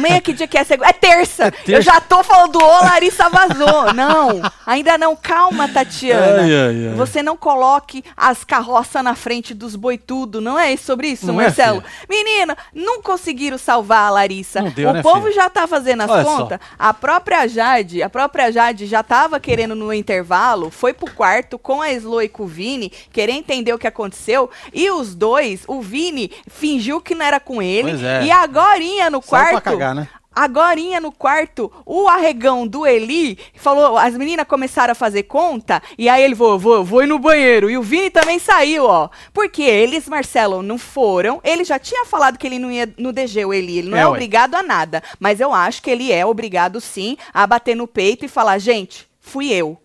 é amanhã. Amanhã que dia que é? Segunda? É terça. É terça. Eu já tô falando, ô, Larissa vazou. Não, ainda não. Calma, Tatiana. Ai, ai, ai. Você não coloque as carroças na frente dos boi tudo. Não é sobre isso, Não é, Marcelo? filha? Menina, não conseguiram salvar a Larissa. Deu, o né, povo filha? já tá fazendo as Olha só. contas. A própria Jade, a própria Jade já tava querendo no intervalo, foi pro quarto com a Slo e com o Vini, querer entender o que aconteceu. E os dois, o Vini fingiu que não era com ele. É. E agorinha no Saiu pra quarto. cagar, né? Agorinha no quarto, o arregão do Eli falou, as meninas começaram a fazer conta, e aí ele vou, vou, vou ir no banheiro. E o Vini também saiu, ó. Porque eles, Marcelo, não foram. Ele já tinha falado que ele não ia no DG, o Eli. Ele não é, É, ué. obrigado a nada. Mas eu acho que ele é obrigado, sim, a bater no peito e falar, gente, fui eu.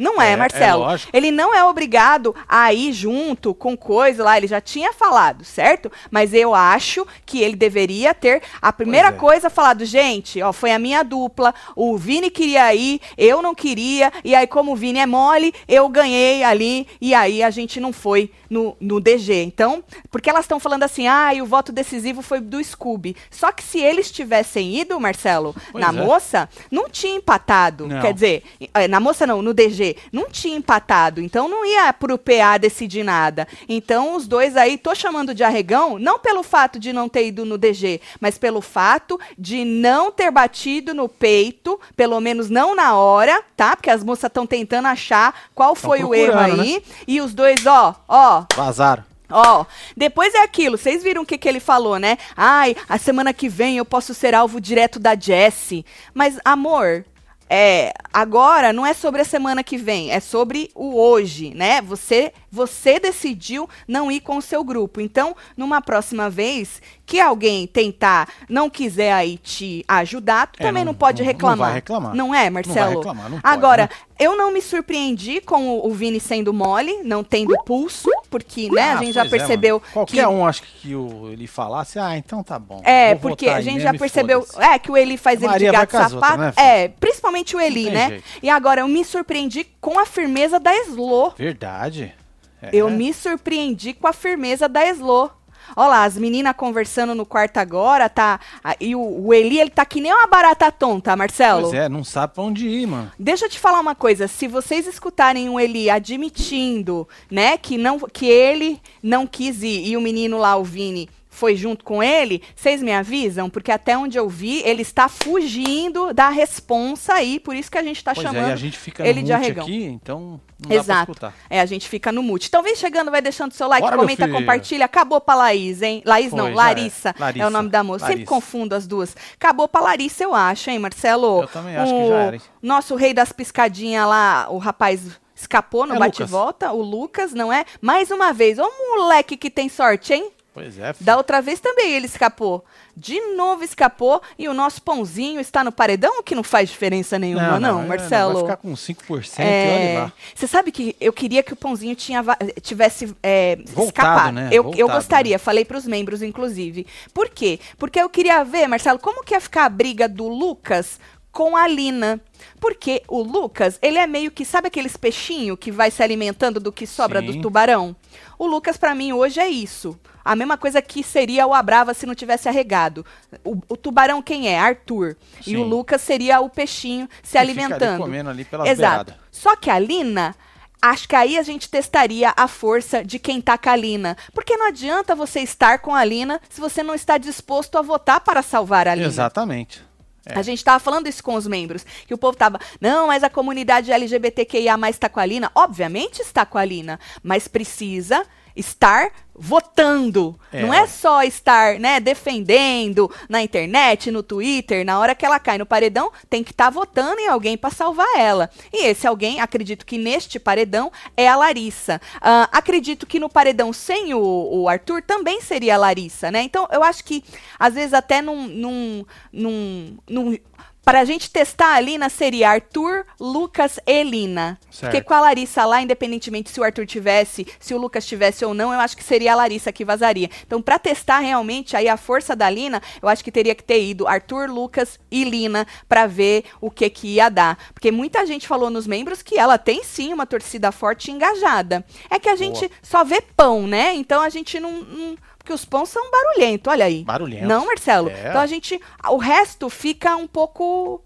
Não é, É, é Marcelo. lógico. ele não é obrigado a ir junto com coisa lá, ele já tinha falado, certo? Mas eu acho que ele deveria ter a primeira é. coisa falado, gente, ó, foi a minha dupla, o Vini queria ir, eu não queria, e aí como o Vini é mole, eu ganhei ali, e aí a gente não foi no, no DG. Então, porque elas estão falando assim, ah, e o voto decisivo foi do Scooby. Só que se eles tivessem ido, Marcelo, Pois na é. moça, não tinha empatado. Não. Quer dizer, eh, na moça não, no DG, não tinha empatado. Então não ia pro PA decidir nada. Então os dois aí, tô chamando de arregão, não pelo fato de não ter ido no DG, mas pelo fato de não ter batido no peito, pelo menos não na hora, tá? Porque as moças estão tentando achar qual foi o erro aí. E os dois, ó, ó, Vazaram. Ó, depois é aquilo, vocês viram o que, que ele falou, né? Ai, a semana que vem eu posso ser alvo direto da Jessie. Mas, amor, é, agora não é sobre a semana que vem, é sobre o hoje, né? Você, você decidiu não ir com o seu grupo. Então, numa próxima vez que alguém tentar, não quiser aí te ajudar, tu É, também não- não, pode não- não reclamar. vai reclamar. Não é, Marcelo? reclamar, não pode, agora, né? eu não me surpreendi com o, o Vini sendo mole, não tendo pulso, porque, né, a Ah, gente já é, percebeu mano. Qualquer que um, acho que o, ele falasse, ah, então tá bom. é, porque a gente já percebeu. É, que o Eli faz ele de gato as sapato. né, é, principalmente o Eli, né? jeito. E agora eu me surpreendi com a firmeza da Slo. Verdade. É. Eu me surpreendi com a firmeza da Slo. Olha lá, as meninas conversando no quarto agora, tá? ah, E o, o Eli, ele tá que nem uma barata tonta, Marcelo. Pois é, não sabe pra onde ir, mano. Deixa eu te falar uma coisa, se vocês escutarem o Eli admitindo, né, que não que ele não quis ir e o menino lá, o Vini, foi junto com ele, vocês me avisam, porque até onde eu vi, ele está fugindo da responsa aí, por isso que a gente está Pois chamando é, a gente fica ele no de arregão. aqui, então não dá pra Exato. escutar. É, a gente fica no mute. Então vem chegando, vai deixando seu like, Bora, comenta, compartilha. Acabou pra Laís, hein? Laís não, já Larissa, é. Larissa. é o nome da moça. Sempre Larissa. confundo as duas. Acabou pra Larissa, eu acho, hein, Marcelo? Eu também acho que já era, hein? Nosso rei das piscadinhas lá, o rapaz escapou no É, bate-volta, o Lucas, não é? Mais uma vez, ô moleque que tem sorte, hein? Pois é, filho. Da outra vez também ele escapou. De novo escapou e o nosso pãozinho está no paredão, o que não faz diferença nenhuma, não, é, Marcelo. Vai ficar com 5% e É, olha lá. Você sabe que eu queria que o pãozinho tinha, tivesse é, Voltado, escapado. né? Eu, eu Voltado, gostaria, falei para os membros, inclusive. Por quê? Porque eu queria ver, Marcelo, como que ia ficar a briga do Lucas com a Lina. Porque o Lucas, ele é meio que, sabe aqueles peixinhos que vai se alimentando do que sobra do Sim. tubarão? O Lucas, pra mim, hoje é isso. A mesma coisa que seria o Abrava se não tivesse arregado. O, o tubarão quem é? Arthur. E o Sim. Lucas seria o peixinho se Que alimentando. comendo ali pelas Exato. beiradas. Só que a Lina, acho que aí a gente testaria a força de quem tá com a Lina. Porque não adianta você estar com a Lina se você não está disposto a votar para salvar a Lina. Exatamente. É. A gente tava falando isso com os membros, que o povo tava, não, mas a comunidade LGBTQIA está com a Lina. Obviamente está com a Lina, mas precisa estar votando. É. Não é só estar, né, defendendo na internet, no Twitter, na hora que ela cai no paredão, tem que estar votando em alguém para salvar ela. E esse alguém, acredito que neste paredão, é a Larissa. Ah, acredito que no paredão sem o, o Arthur também seria a Larissa, né? Então, eu acho que, às vezes, até num. num, num, num para a gente testar a Lina seria Arthur, Lucas e Lina. Certo. Porque com a Larissa lá, independentemente se o Arthur tivesse, se o Lucas tivesse ou não, eu acho que seria seria a Larissa que vazaria. Então, para testar realmente aí a força da Lina, eu acho que teria que ter ido Arthur, Lucas e Lina para ver o que que ia dar. Porque muita gente falou nos membros que ela tem sim uma torcida forte e engajada. É que a gente Boa. só vê pão, né? Então a gente não, não porque os pães são barulhentos, olha aí. Barulhento. Não, Marcelo. É. Então a gente, o resto fica um pouco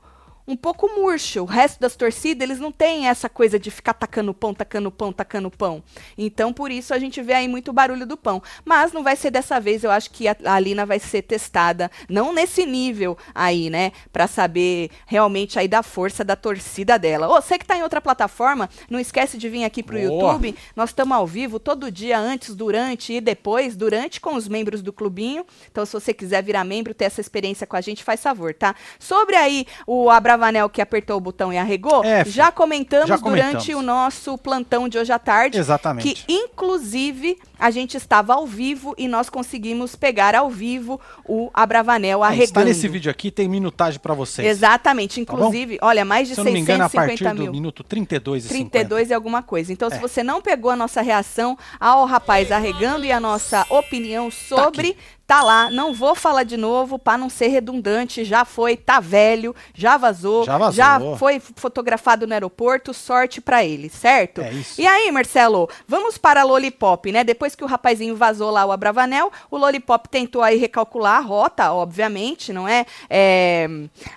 um pouco murcho. O resto das torcidas, eles não têm essa coisa de ficar tacando pão, tacando pão, tacando pão. Então, por isso, a gente vê aí muito barulho do pão. Mas não vai ser dessa vez, eu acho que a, a Lina vai ser testada, não nesse nível aí, né? Pra saber realmente aí da força da torcida dela. Ô, você que tá em outra plataforma, não esquece de vir aqui pro Boa. YouTube. Nós estamos ao vivo todo dia, antes, durante e depois. Durante com os membros do clubinho. Então, se você quiser virar membro, ter essa experiência com a gente, faz favor, tá? Sobre aí o Abravanel que apertou o botão e arregou, É, já comentamos Já durante comentamos. o nosso plantão de hoje à tarde. Exatamente. Que, inclusive, a gente estava ao vivo e nós conseguimos pegar ao vivo o Abravanel É, arregando. Está nesse vídeo aqui, tem minutagem pra vocês. Exatamente. Tá? Inclusive, olha, mais de Se eu não me engano, a 650 partir mil. do minuto 32 e 32 e alguma coisa. Então, se É. você não pegou a nossa reação ao rapaz arregando e a nossa opinião sobre, tá, lá. Não vou falar de novo para não ser redundante. Já foi, tá velho, já vazou, Já vazou. foi fotografado no aeroporto. Sorte para ele, certo? É isso. E aí, Marcelo, vamos para a Lollipop, né? Depois que o rapazinho vazou lá o Abravanel, o Lollipop tentou aí recalcular a rota, obviamente, não é? É,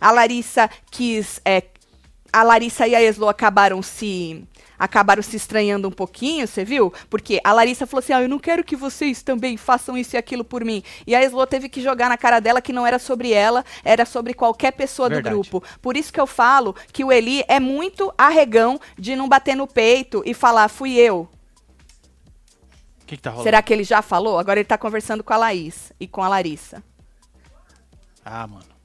a Larissa quis. é, a Larissa e a Eslo acabaram se. Acabaram se estranhando um pouquinho, você viu? Porque a Larissa falou assim: ah, eu não quero que vocês também façam isso e aquilo por mim. E a Eslo teve que jogar na cara dela que não era sobre ela, era sobre qualquer pessoa Verdade. do grupo. Por isso que eu falo que o Eli é muito arregão de não bater no peito e falar, fui eu. Que, que tá rolando? Será que ele já falou? Agora ele tá conversando com a Laís e com a Larissa. Ah, mano.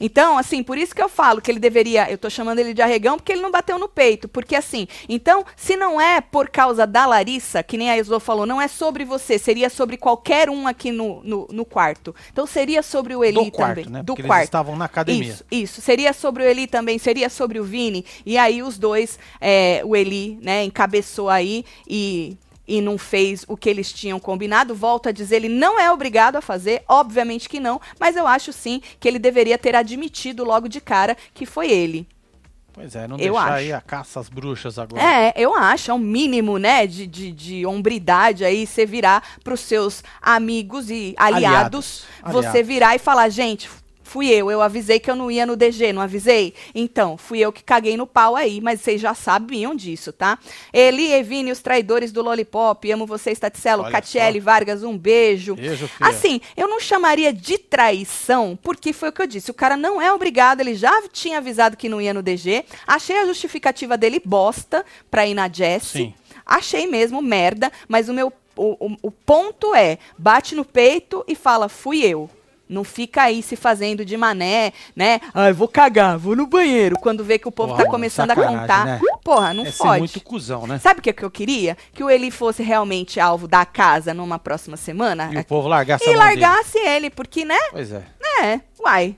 Então, assim, por isso que eu falo que ele deveria. Eu tô chamando ele de arregão porque ele não bateu no peito. Porque, assim, então, se não é por causa da Larissa, que nem a Eslo falou, não é sobre você, seria sobre qualquer um aqui no, no, no quarto. Então, seria sobre o Eli Do quarto, também. né? Do Porque eles quarto. estavam na academia. Isso, isso. Seria sobre o Eli também, seria sobre o Vini. E aí os dois, é, o Eli, né, encabeçou aí e, e não fez o que eles tinham combinado. Volto a dizer, ele não é obrigado a fazer, obviamente que não, mas eu acho sim que ele deveria ter admitido logo de cara que foi ele. Pois é, não Eu deixar acho. aí a caça às bruxas agora. É, eu acho, é um mínimo, né, de, de, de hombridade aí, você virar pros seus amigos e aliados, Aliados, você aliados. virar e falar, gente, fui eu, eu avisei que eu não ia no DG, não avisei? Então, fui eu que caguei no pau aí, mas vocês já sabiam disso, tá? Eli, Evine, os traidores do Lollipop, amo vocês, Taticelo, Catiele. Vargas, um beijo. Beijo, filha. Assim, eu não chamaria de traição, porque foi o que eu disse. O cara não é obrigado, ele já tinha avisado que não ia no DG. Achei a justificativa dele bosta pra ir na Jessie. Sim. Achei mesmo merda, mas o meu o, o, o ponto é, bate no peito e fala, fui eu. Não fica aí se fazendo de mané, né? Ah, eu vou cagar, vou no banheiro. Quando vê que o povo tá começando a contar. né? Porra, não é fode. muito cuzão, né? Sabe o que, que eu queria? Que o Eli fosse realmente alvo da casa numa próxima semana. E o povo largasse E mão dele. largasse ele, porque, né? Pois é. É, uai.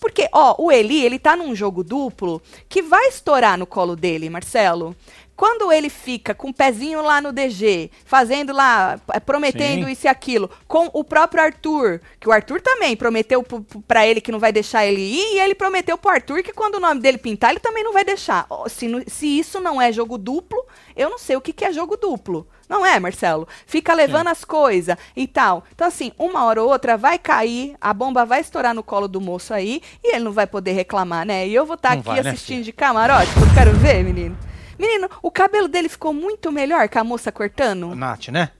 Porque, ó, o Eli, ele tá num jogo duplo que vai estourar no colo dele, Marcelo. Quando ele fica com o pezinho lá no DG, fazendo lá, eh, prometendo Sim. isso e aquilo, com o próprio Arthur, que o Arthur também prometeu p- p- pra ele que não vai deixar ele ir, e ele prometeu pro Arthur que quando o nome dele pintar, ele também não vai deixar. Se, se isso não é jogo duplo, eu não sei o que, que é jogo duplo. Não é, Marcelo? Fica levando as coisas e tal. Então, assim, uma hora ou outra vai cair, a bomba vai estourar no colo do moço aí e ele não vai poder reclamar, né? E eu vou estar Não aqui vai, né, assistindo filha? de camarote, porque eu quero ver, menino. Menino, o cabelo dele ficou muito melhor com a moça cortando. Nath, né?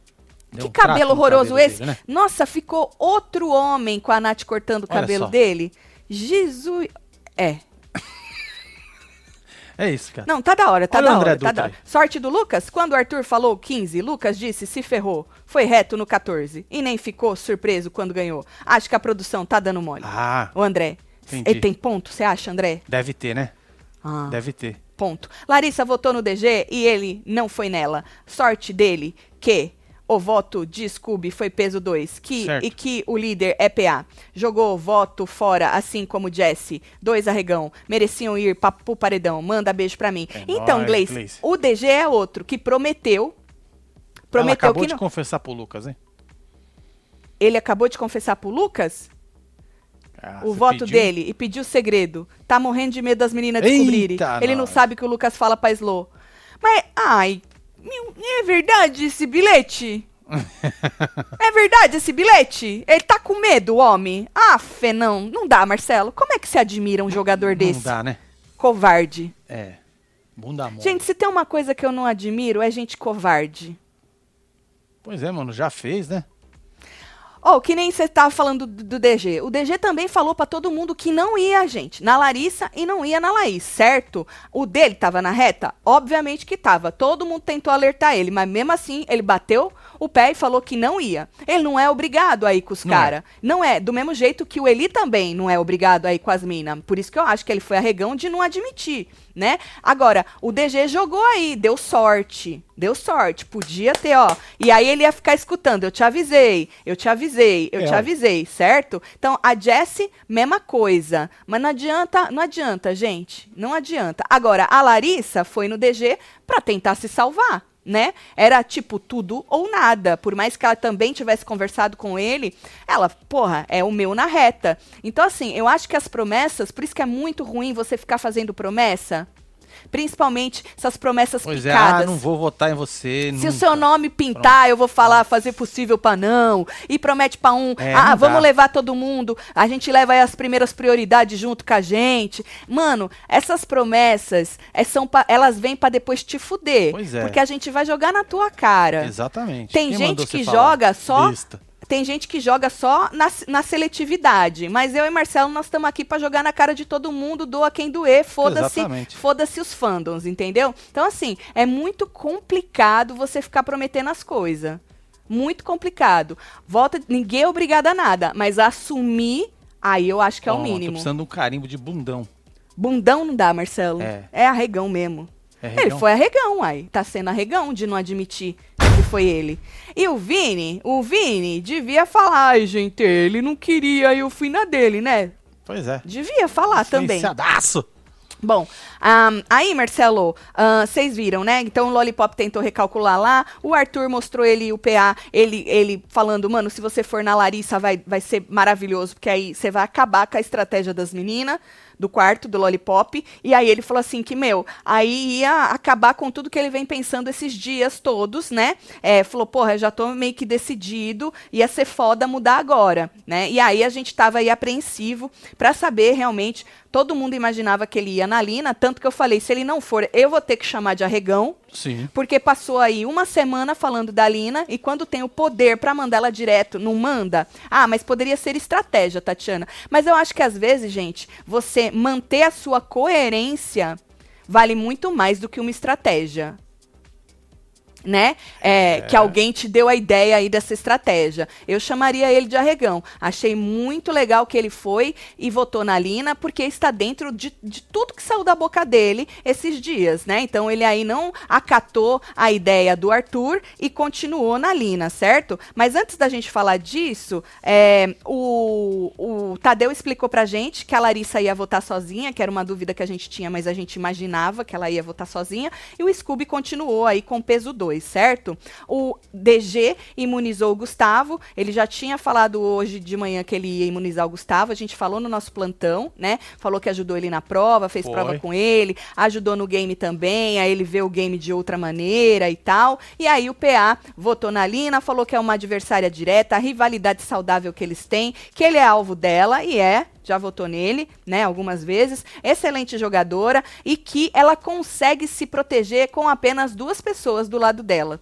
Deu Que um cabelo horroroso cabelo esse. dele, né? Nossa, ficou outro homem com a Nath cortando o Olha cabelo só. dele. Jesus. É. É isso, cara. Não, tá da hora, tá Olha da hora, tá da hora. Sorte do Lucas, quando o Arthur falou 15, Lucas disse se ferrou. Foi reto no 14 e nem ficou surpreso quando ganhou. Acho que a produção tá dando mole. Ah, O André, Entendi. ele tem ponto, você acha, André? deve ter, né? Ah. Deve ter. Ponto. Larissa votou no DG e ele não foi nela. Sorte dele que o voto de Scooby foi peso 2 que, Certo. e que o líder é PA. Jogou o voto fora, assim como Jesse. Dois arregão. Mereciam ir pa, pro paredão. Manda beijo pra mim. É então, Gleice, Gleice. o DG é outro que prometeu Prometeu Ela acabou que de não. confessar pro Lucas, hein? Ele acabou de confessar pro Lucas Ah, o voto pediu? dele e pediu o segredo. Tá morrendo de medo das meninas descobrirem. Eita, Ele não nós. sabe que o Lucas fala pra Slow. Mas, ai, é verdade esse bilhete? é verdade esse bilhete? Ele tá com medo, homem? Ah, fé, não. Não dá, Marcelo. Como é que se admira um jogador desse? Não dá, né? Covarde. É. Bunda mole. Gente, se tem uma coisa que eu não admiro, é gente covarde. Pois é, mano, já fez, né? Oh, que nem você tava falando do, do DG. O DG também falou pra todo mundo que não ia, gente, na Larissa e não ia na Laís, certo? O dele tava na reta? Obviamente que tava. Todo mundo tentou alertar ele, mas mesmo assim ele bateu o pé e falou que não ia. Ele não é obrigado a ir com os Não é. caras. Não é. Do mesmo jeito que o Eli também não é obrigado a ir com as minas. Por isso que eu acho que ele foi arregão de não admitir, né? Agora, o DG jogou aí, deu sorte. Deu sorte. Podia ter, ó. E aí ele ia ficar escutando. Eu te avisei, eu te avisei, eu É, te avisei, certo? Então, a Jessie, mesma coisa. Mas não adianta, não adianta, gente. Não adianta. Agora, a Larissa foi no DG pra tentar se salvar. Né? Era tipo tudo ou nada. Por mais que ela também tivesse conversado com ele, ela, porra, é o meu na reta. Então, assim, eu acho que as promessas, por isso que é muito ruim você ficar fazendo promessa. Principalmente essas promessas Pois é, picadas. ah, não vou votar em você. Se o nunca. seu nome pintar, eu vou falar, fazer possível pra não. E promete pra um, É, ah, vamos dá. levar todo mundo, a gente leva aí as primeiras prioridades junto com a gente. Mano, essas promessas, é, são pra- elas vêm pra depois te fuder. Pois é. Porque a gente vai jogar na tua cara. Exatamente. Tem Quem gente que joga só- Besta. Tem gente que joga só na, na seletividade, mas eu e Marcelo nós estamos aqui pra jogar na cara de todo mundo, doa quem doer, foda-se, foda-se os fandoms, entendeu? Então assim, é muito complicado você ficar prometendo as coisas. Muito complicado. Volta, ninguém é obrigado a nada, mas assumir, aí eu acho que é o Toma, Tô mínimo. precisando de um carimbo de bundão. Bundão não dá, Marcelo. É. arregão mesmo. É Ele regão? foi arregão, aí. Tá sendo arregão de não admitir foi ele. E o Vini, o Vini devia falar, ai, gente, ele não queria, eu fui na dele, né? Pois é. Devia falar também. Bom, ahn, aí, Marcelo, ahn, vocês viram, né? Então o Lollipop tentou recalcular lá. O Arthur mostrou ele o PA, ele, ele falando, mano, se você for na Larissa vai, vai ser maravilhoso, porque aí você vai acabar com a estratégia das meninas do quarto do Lollipop. E aí ele falou assim que, meu, aí ia acabar com tudo que ele vem pensando esses dias todos, né? É, falou, porra, já tô meio que decidido, ia ser foda mudar agora, né? E aí a gente tava aí apreensivo pra saber realmente. Todo mundo imaginava que ele ia na Lina, tanto que eu falei, se ele não for, eu vou ter que chamar de arregão, Sim. porque passou aí uma semana falando da Lina e quando tem o poder pra mandar ela direto, não manda? Ah, mas poderia ser estratégia, Tatiana. Mas eu acho que às vezes, gente, você manter a sua coerência vale muito mais do que uma estratégia. Né? É, Que alguém te deu a ideia aí dessa estratégia. Eu chamaria ele de arregão. Achei muito legal que ele foi e votou na Lina, porque está dentro de, de tudo que saiu da boca dele esses dias, né? Então ele aí não acatou a ideia do Arthur e continuou na Lina, certo? Mas antes da gente falar disso, é, o, o Tadeu explicou pra gente que a Larissa ia votar sozinha, que era uma dúvida que a gente tinha, mas a gente imaginava que ela ia votar sozinha. E o Scooby continuou aí com peso 2, certo? O DG imunizou o Gustavo. Ele já tinha falado hoje de manhã que ele ia imunizar o Gustavo. A gente falou no nosso plantão, né? Falou que ajudou ele na prova, fez Foi. prova com ele, ajudou no game também. Aí ele vê o game de outra maneira e tal. E aí o PA votou na Lina, falou que é uma adversária direta, a rivalidade saudável que eles têm, que ele é alvo dela e é. Já votou nele, né, algumas vezes. Excelente jogadora e que ela consegue se proteger com apenas duas pessoas do lado dela.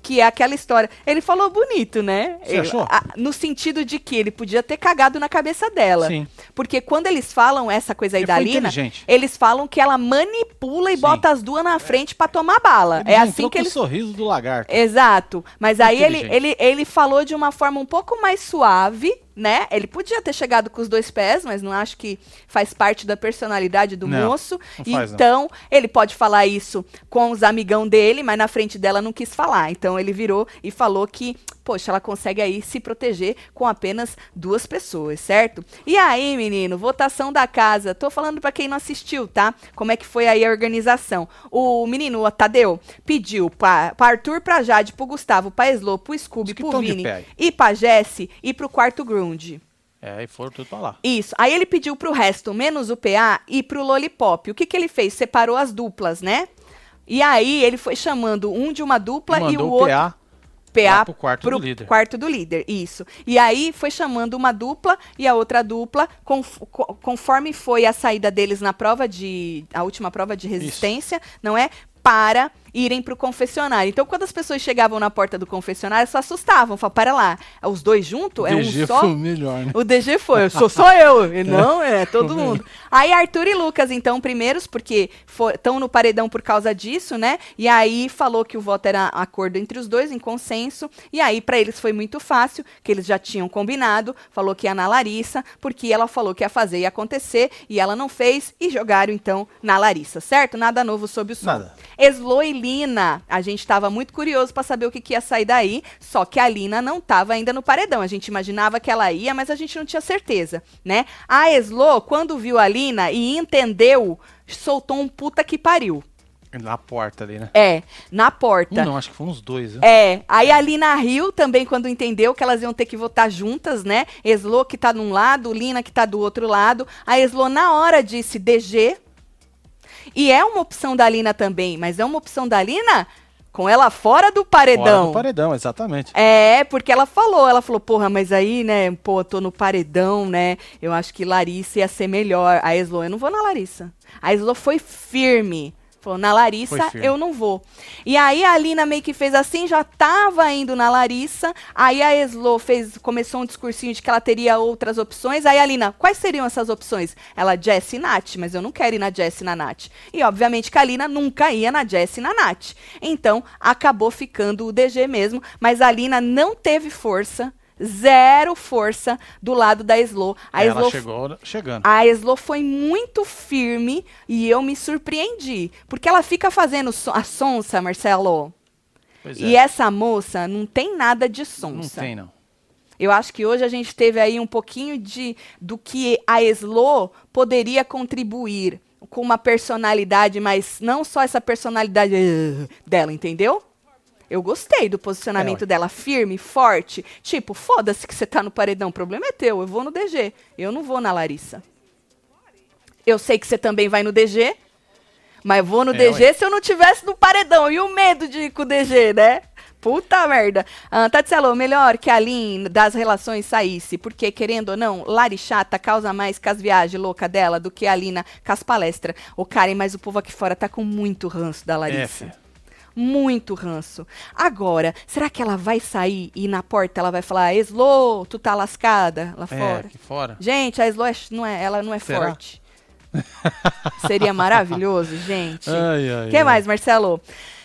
Que é aquela história. Ele falou bonito, né? Você Ele- achou? a- no sentido de que ele podia ter cagado na cabeça dela. Sim. Porque quando eles falam essa coisa aí Ele da Lina, eles falam que ela manipula e Sim. bota as duas na frente pra tomar bala. Ele é assim que com eles o sorriso do lagarto. Exato. Mas aí ele, ele, ele falou de uma forma um pouco mais suave, né? Ele podia ter chegado com os dois pés, mas não acho que faz parte da personalidade do Não, moço. não faz, não. então, ele pode falar isso com os amigão dele, mas na frente dela não quis falar. Então ele virou e falou que poxa, ela consegue aí se proteger com apenas duas pessoas, certo? E aí, menino, votação da casa. Tô falando para quem não assistiu, tá? Como é que foi aí a organização. O menino, o Tadeu, pediu pra, pra Arthur, pra Jade, pro Gustavo, pra Eslo, pro Scooby, pro Vini e pra Jesse e pro quarto Grunge. É, e foram tudo pra lá. Isso. Aí ele pediu pro resto, menos o PA, e pro Lollipop. O que, que ele fez? Separou as duplas, né? E aí ele foi chamando um de uma dupla e, mandou o o outro. PA PA pro quarto do líder. quarto do líder, isso. E aí foi chamando uma dupla e a outra dupla, conf- co- conforme foi a saída deles na prova de. a última prova de resistência, não é? Para irem pro confessionário. Então, quando as pessoas chegavam na porta do confessionário, só assustavam. Falavam, para lá, os dois juntos? É um DG só? foi o melhor, né? O DG foi, eu sou só eu. E não, é todo mundo. Aí Arthur e Lucas, então, primeiros, porque estão no paredão por causa disso, né? E aí falou que o voto era acordo entre os dois, em consenso. E aí, pra eles foi muito fácil, que eles já tinham combinado. Falou que ia na Larissa, porque ela falou que ia fazer e acontecer, e ela não fez, e jogaram, então, na Larissa, certo? Nada novo sob o sol. Nada. Eslo e Lina. A gente estava muito curioso para saber o que, que ia sair daí, só que a Lina não estava ainda no paredão. A gente imaginava que ela ia, mas a gente não tinha certeza, né? A Eslo, quando viu a Lina e entendeu, soltou um puta que pariu. Na porta ali, né? É, na porta. Um não, acho que foi uns dois. Viu? É, aí a Lina riu também quando entendeu que elas iam ter que votar juntas, né? Eslo que tá num lado, Lina que tá do outro lado. A Eslo na hora disse DG. E é uma opção da Lina também, mas é uma opção da Lina com ela fora do Fora paredão. do paredão, exatamente. É, porque ela falou, ela falou, porra, mas aí, né, pô, tô no paredão, né? Eu acho que Larissa ia ser melhor. A Eslo, eu não vou na Larissa. A Eslo foi firme. Falou, na Larissa eu não vou. E aí a Lina meio que fez assim, já tava indo na Larissa. Aí a Eslo fez, começou um discursinho de que ela teria outras opções. Aí a Lina, quais seriam essas opções? Ela, Jess e Nath, mas eu não quero ir na Jess e na Nath. E obviamente que a Lina nunca ia na Jess e na Nath. Então acabou ficando o DG mesmo, mas a Lina não teve força. Zero força do lado da Eslo. A ela chegou chegando. a Eslo foi muito firme e eu me surpreendi. Porque ela fica fazendo so- a sonsa, Marcelo. Pois E é. essa moça não tem nada de Não sonsa. tem, não. Eu acho que hoje a gente teve aí um pouquinho de do que a Eslo poderia contribuir com uma personalidade, mas não só essa personalidade eh, dela, entendeu? Eu gostei do posicionamento É, dela, firme, forte. Tipo, foda-se que você tá no paredão, o problema é teu, eu vou no DG. Eu não vou na Larissa. Eu sei que você também vai no DG, mas vou no É, DG ué. se eu não tivesse no paredão. E o medo de ir com o DG, né? Puta merda. Ah, Tatselo, melhor que a Lin das relações saísse, porque, querendo ou não, Lari chata causa mais com as viagens loucas dela do que a Lina com as palestras. Ô, Karen, mas o povo aqui fora tá com muito ranço da É, Larissa. filho. Muito ranço. Agora, será que ela vai sair e na porta ela vai falar, Eslo, tu tá lascada lá É, fora? aqui fora. Gente, a Eslo é, não é, ela não é Será? forte. Seria maravilhoso, gente. Ai, ai, O que ai. mais, Marcelo?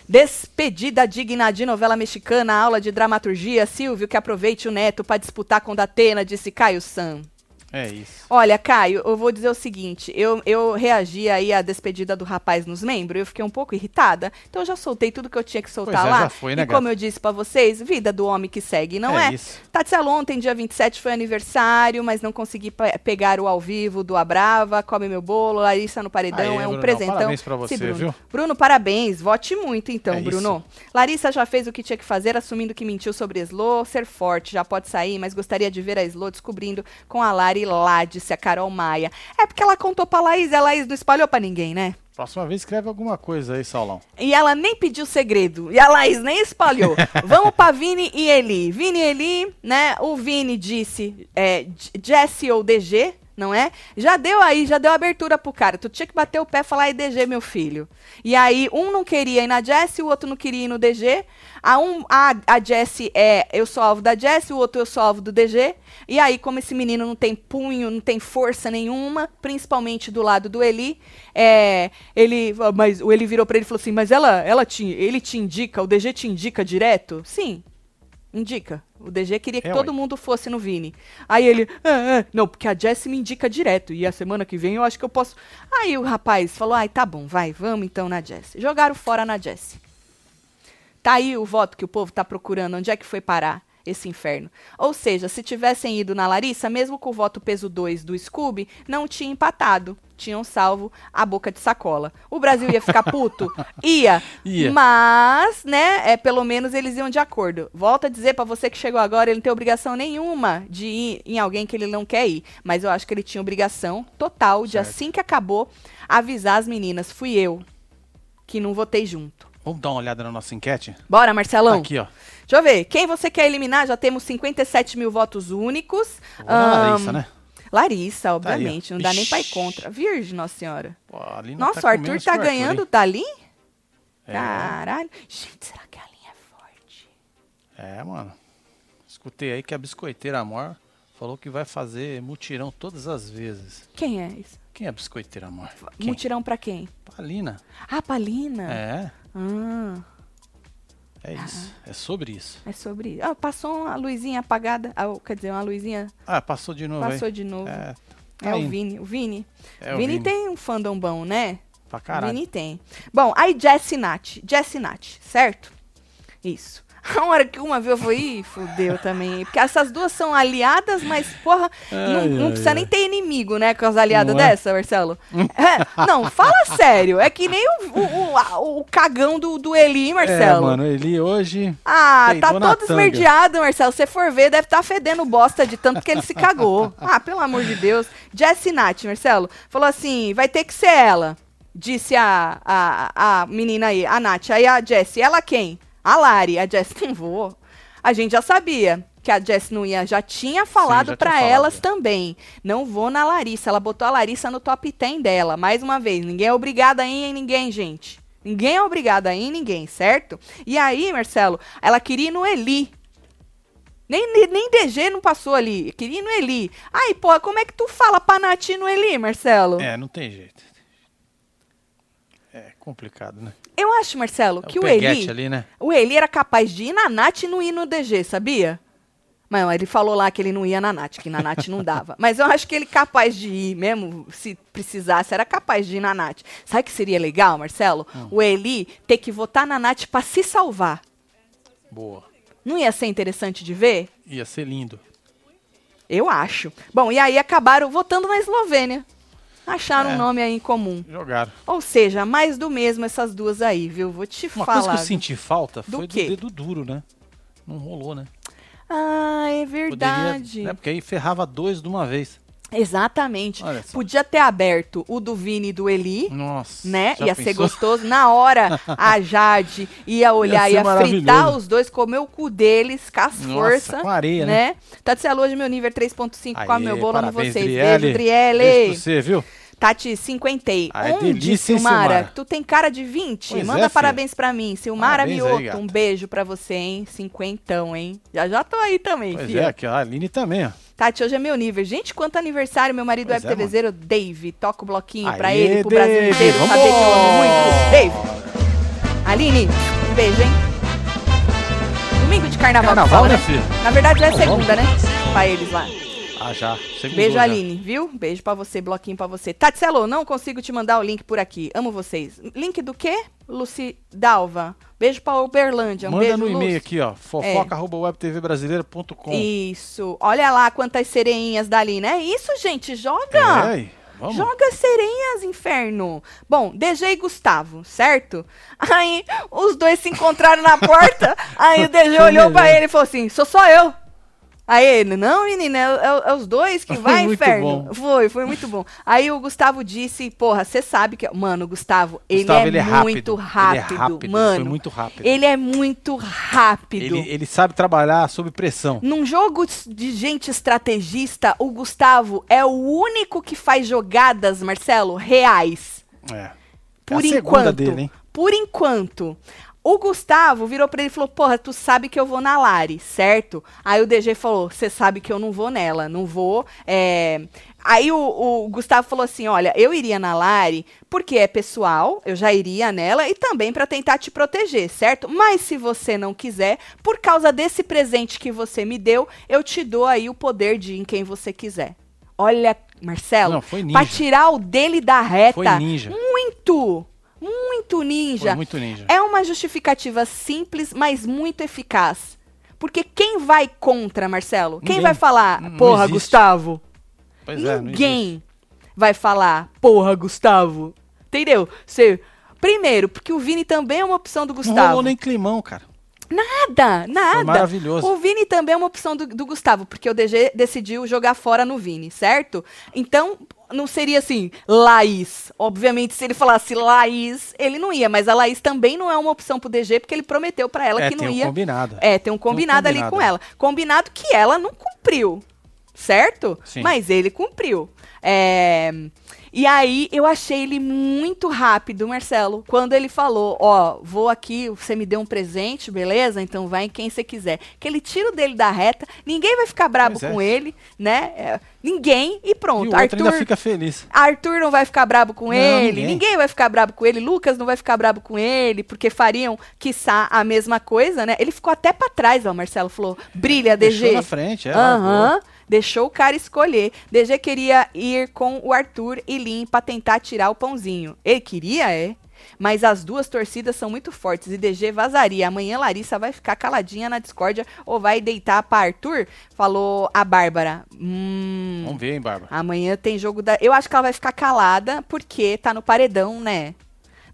Despedida digna de novela mexicana, aula de dramaturgia. Silvio, que aproveite o neto para disputar com Datena, disse Caio San. É isso. Olha, Caio, eu vou dizer o seguinte: eu, eu reagi aí à despedida do rapaz nos membros, eu fiquei um pouco irritada. Então eu já soltei tudo que eu tinha que soltar é, lá. já foi, né, e como eu disse pra vocês, vida do homem que segue, não é? É isso. Tatselo, ontem, dia 27, foi aniversário, mas não consegui pe- pegar o ao vivo do Abrava, come meu bolo, Larissa no paredão, Aê, é um Brunão, presentão. parabéns pra você, Sim, Bruno. viu? Bruno, parabéns, vote muito então, É Bruno. Larissa já fez o que tinha que fazer, assumindo que mentiu sobre Slo, ser forte, já pode sair, mas gostaria de ver a Slo descobrindo com a Lari lá, disse a Carol Maia. É porque ela contou pra Laís e a Laís não espalhou pra ninguém, né? Próxima vez escreve alguma coisa aí, Saulão. E ela nem pediu segredo. E a Laís nem espalhou. Vamos pra Vini e Eli. Vini e Eli, né? O Vini disse é, Jesse ou DG, não é? Já deu aí, já deu abertura pro cara. Tu tinha que bater o pé e falar aí DG, meu filho. E aí, um não queria ir na Jesse, o outro não queria ir no DG. A, um, a, a Jesse é eu sou alvo da Jesse, o outro eu sou alvo do DG. E aí, como esse menino não tem punho, não tem força nenhuma, principalmente do lado do Eli, é, ele, mas o Eli virou pra ele e falou assim: "Mas ela, ela te, ele te indica, o DG te indica direto?" Sim. Indica. O DG queria que É, todo ué. mundo fosse no Vini. Aí ele, "Ah, ah, não, porque a Jess me indica direto. E a semana que vem eu acho que eu posso. Aí o rapaz falou: ai, tá bom, vai, vamos então na Jess. Jogaram fora na Jess. Tá aí o voto que o povo tá procurando. Onde é que foi parar? Esse inferno. Ou seja, se tivessem ido na Larissa, mesmo com o voto peso 2 do Scooby, não tinha empatado. Tinham salvo a boca de sacola. O Brasil ia ficar puto? ia. Ia. Mas, né, é, pelo menos eles iam de acordo. Volto a dizer pra você que chegou agora, ele não tem obrigação nenhuma de ir em alguém que ele não quer ir. Mas eu acho que ele tinha obrigação total de, Certo. assim que acabou, avisar as meninas. Fui eu que não votei junto. Vamos dar uma olhada na nossa enquete? Bora, Marcelão? Aqui, ó. Deixa eu ver. Quem você quer eliminar? Já temos 57 mil votos únicos. Ahn, Larissa, né? Larissa, Tá obviamente. ó. não dá nem pra ir contra. Virgem, Nossa Senhora. Pô, Lina Nossa, tá o Arthur tá ganhando hein? dali? É. Caralho. Gente, será que a linha é forte? É, mano. Escutei aí que a biscoiteira Amor falou que vai fazer mutirão todas as vezes. Quem é isso? Quem é biscoiteira Amor? Quem? Mutirão pra quem? A Lina. Ah, Palina. É, Ah, é isso. É sobre isso. é sobre isso. Ah, passou uma luzinha apagada. Ah, quer dizer, uma luzinha Ah, passou de novo passou aí. de novo. É, É, tá o indo. Vini. O Vini. É o Vini, Vini. tem um fandom bom, né? Pra caralho. Vini tem. Bom, aí Jessie Nath. Jessie Nath, certo? Isso. A hora que uma viu, eu falei, ih, fudeu também. Porque essas duas são aliadas, mas, porra, não, Ai, não ai, precisa ai. nem ter inimigo, né, com as aliadas Não é? dessa, Marcelo. É, não, fala sério. É que nem o, o, o- a- o cagão do, do Eli, É, Marcelo. mano, ele hoje. Ah, tá todo esmerdeado, Marcelo. Se você for ver, deve estar fedendo bosta de tanto que ele se cagou. Ah, pelo amor de Deus. Jessie Nath, Marcelo, falou assim: vai ter que ser ela. Disse a, a, a menina aí, a Nath. Aí a Jessie, ela quem? A Lari. A Jessie, não vou. A gente já sabia que a não ia, já tinha falado falado, elas já. também. Não vou na Larissa. Ela botou a Larissa no top 10 dela. Mais uma vez, ninguém é obrigado a ir em ninguém, gente. Ninguém é obrigado a ir em ninguém, certo? E aí, Marcelo, ela queria ir no Eli. Nem, nem, nem DG não passou ali. Queria ir no Eli. Aí, porra, como é que tu fala pra Nath no Eli, Marcelo? É, não tem jeito. É complicado, né? Eu acho, Marcelo, É que o o, Eli. ali, né? O Eli era capaz de ir na Nath e não ir no DG, sabia? Mas ele falou lá que ele não ia na Nath, que na Nath não dava. Mas eu acho que ele capaz de ir mesmo, se precisasse, era capaz de ir na Nath. Sabe o que seria legal, Marcelo? Hum. O Eli ter que votar na Nath pra se salvar. Boa. Não ia ser interessante de ver? Ia ser lindo. Eu acho. Bom, e aí acabaram votando na Eslovênia. Acharam É. um nome aí em comum. Jogaram. Ou seja, mais do mesmo essas duas aí, viu? Vou te Uma falar. coisa que eu senti falta Do foi quê? do dedo duro, né? Não rolou, né? Ah, é Poderia, verdade. né? Porque aí ferrava dois de uma vez. Exatamente. Podia ter aberto o do Vini e do Eli, Nossa. né? ia ser pensou? gostoso. Na hora, a Jade ia olhar, ser ia, fritar os dois, comer o cu deles, com as forças. com areia, né? né? Tatselo, hoje meu nível é 3.5, com a meu bolo, parabéns, vocês. Driele. Beijo, Driele. Beijo pra você, viu? Tati, 50. Ah, é Onde, delícia, Silmara? Silmara? Tu tem cara de 20? Pois Manda é, parabéns pra mim. Silmara Parabéns Mioto, um beijo pra você, hein? Cinquentão, hein? Já já tô aí também, Pois filha. é, aqui, a Aline também, ó. Tati, hoje é meu nível. Gente, quanto aniversário, meu marido Pois web é, TVzeiro, Dave. Toca o bloquinho pra Aê, ele, pro Brasil Dave, inteiro vamos saber que eu amo muito. Dave. Aline, um beijo, hein? Domingo de carnaval, Carnaval, fala, né, né? filho? Na verdade já é segunda, né? Pra eles lá. Ah, já. Segundou Beijo, já. Aline, viu? Beijo pra você, bloquinho pra você. Tatselo, não consigo te mandar o link por aqui. Amo vocês. Link do quê? Luci Dalva. Beijo pra Uberlândia. Um Manda beijo, no e-mail aqui, ó. fofoca.webtvbrasileira.com. Isso. Olha lá quantas sereinhas da Aline. É isso, gente. Joga. É, vamos. Joga sereias, inferno. Bom, DG e Gustavo, certo? Aí os dois se encontraram na porta. aí o DG olhou pra ele e falou assim: sou só eu. Aí ele, não, menina, é, é- é os dois que vai, inferno. bom. Foi, foi muito bom. Aí o Gustavo disse, porra, você sabe que. Mano, o Gustavo, ele, Gustavo, é ele é muito rápido. rápido, Ele é rápido, mano. foi muito rápido. Ele é muito rápido. Ele, ele sabe trabalhar sob pressão. Num jogo de gente estrategista, o Gustavo é o único que faz jogadas, Marcelo, reais. É. Por é a segunda enquanto. dele, hein? Por enquanto. O Gustavo virou pra ele e falou: Porra, tu sabe que eu vou na Lari, certo? Aí o DG falou: Você sabe que eu não vou nela, não vou. é." Aí o, o Gustavo falou assim: Olha, eu iria na Lari porque é pessoal, eu já iria nela e também pra tentar te proteger, certo? Mas se você não quiser, por causa desse presente que você me deu, eu te dou aí o poder de ir em quem você quiser. Olha, Marcelo, Não, pra tirar o dele da reta. Foi ninja. Muito, muito ninja. Muito ninja. É uma justificativa simples, mas muito eficaz. Porque quem vai contra, Marcelo? Quem Ninguém. vai falar, Não porra, existe. Gustavo? Pois é, não. Ninguém vai falar, porra, Gustavo. Entendeu? Você. Primeiro, porque o Vini também é uma opção do Não Gustavo. rolou nem climão, cara. Nada, nada. Foi maravilhoso. O Vini também é uma opção do, do Gustavo, porque o DG decidiu jogar fora no Vini, certo? Então, não seria assim, Laís. Obviamente, se ele falasse Laís, ele não ia, mas a Laís também não é uma opção pro DG, porque ele prometeu pra ela é, que não tem um ia. combinado. É, tem um combinado, ali combinado, com é. ela. Combinado que ela não cumpriu, certo? Sim. Mas ele cumpriu. É, E aí eu achei ele muito rápido, Marcelo. Quando ele falou, ó, vou aqui, você me deu um presente, beleza? Então vai em quem você quiser. Aquele tiro dele da reta, ninguém vai ficar brabo Pois é. com ele, né? É, ninguém e E pronto. o outro Arthur, ainda fica feliz. Arthur não vai ficar brabo com Não, ele, ninguém. ninguém. vai ficar brabo com ele, Lucas não vai ficar brabo com ele, porque fariam, quiçá, a mesma coisa, né? Ele ficou até pra trás, ó, o Marcelo falou, brilha, DG. Deixou na frente, é. Aham. Deixou o cara escolher. DG queria ir com o Arthur e Lin pra tentar tirar o pãozinho. Ele queria, é. Mas as duas torcidas são muito fortes e DG vazaria. Amanhã Larissa vai ficar caladinha na discórdia ou vai deitar pra Arthur? Falou a Bárbara. Hum, Vamos ver, hein, Bárbara. Amanhã tem jogo da. Eu acho que ela vai ficar calada porque tá no paredão, né?